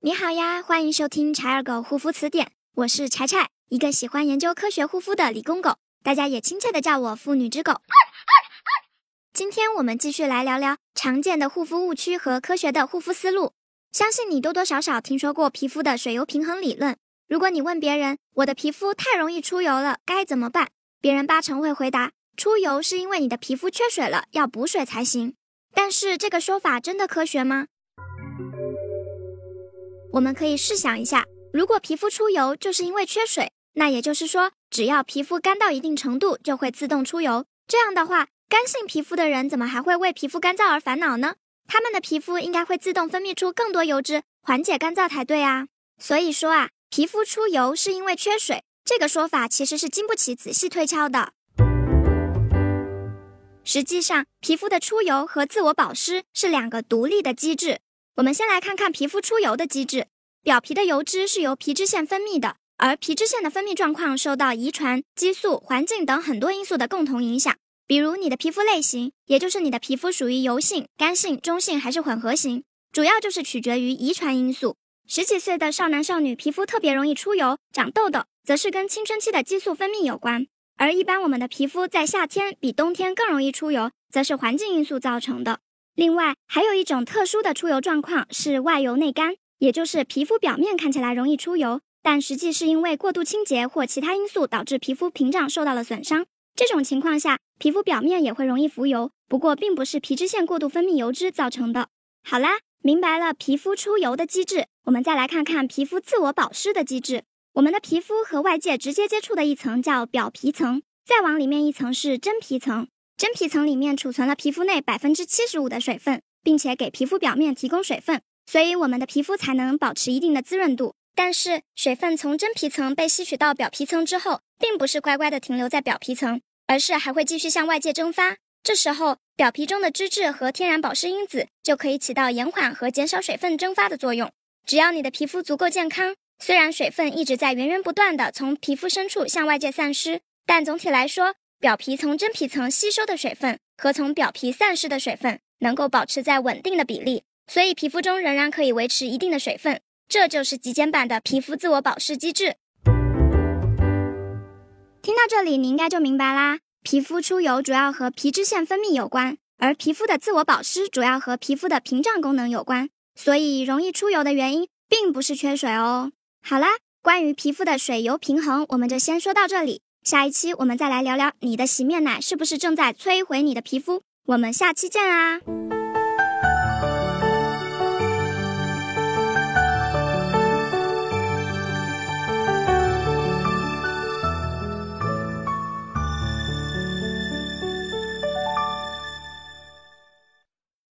你好呀，欢迎收听柴尔狗护肤词典，我是柴柴，一个喜欢研究科学护肤的理工狗，大家也亲切的叫我妇女之狗。今天我们继续来聊聊常见的护肤误区和科学的护肤思路。相信你多多少少听说过皮肤的水油平衡理论。如果你问别人，我的皮肤太容易出油了，该怎么办？别人八成会回答，出油是因为你的皮肤缺水了，要补水才行。但是这个说法真的科学吗？我们可以试想一下，如果皮肤出油就是因为缺水，那也就是说，只要皮肤干到一定程度，就会自动出油。这样的话，干性皮肤的人怎么还会为皮肤干燥而烦恼呢？他们的皮肤应该会自动分泌出更多油脂，缓解干燥才对啊。所以说啊，皮肤出油是因为缺水，这个说法其实是经不起仔细推敲的。实际上，皮肤的出油和自我保湿是两个独立的机制。我们先来看看皮肤出油的机制。表皮的油脂是由皮脂腺分泌的，而皮脂腺的分泌状况受到遗传、激素、环境等很多因素的共同影响。比如你的皮肤类型，也就是你的皮肤属于油性、干性、中性还是混合型，主要就是取决于遗传因素。十几岁的少男少女皮肤特别容易出油、长痘痘，则是跟青春期的激素分泌有关。而一般我们的皮肤在夏天比冬天更容易出油，则是环境因素造成的。另外，还有一种特殊的出油状况是外油内干，也就是皮肤表面看起来容易出油，但实际是因为过度清洁或其他因素导致皮肤屏障受到了损伤。这种情况下，皮肤表面也会容易浮油，不过并不是皮脂腺过度分泌油脂造成的。好啦，明白了皮肤出油的机制，我们再来看看皮肤自我保湿的机制。我们的皮肤和外界直接接触的一层叫表皮层，再往里面一层是真皮层。真皮层里面储存了皮肤内百分之七十五的水分，并且给皮肤表面提供水分，所以我们的皮肤才能保持一定的滋润度。但是水分从真皮层被吸取到表皮层之后，并不是乖乖的停留在表皮层，而是还会继续向外界蒸发。这时候表皮中的脂质和天然保湿因子就可以起到延缓和减少水分蒸发的作用。只要你的皮肤足够健康，虽然水分一直在源源不断的从皮肤深处向外界散失，但总体来说。表皮从真皮层吸收的水分和从表皮散失的水分能够保持在稳定的比例，所以皮肤中仍然可以维持一定的水分。这就是极简版的皮肤自我保湿机制。听到这里，你应该就明白啦。皮肤出油主要和皮脂腺分泌有关，而皮肤的自我保湿主要和皮肤的屏障功能有关。所以，容易出油的原因并不是缺水哦。好啦，关于皮肤的水油平衡，我们就先说到这里。下一期我们再来聊聊你的洗面奶是不是正在摧毁你的皮肤？我们下期见啊！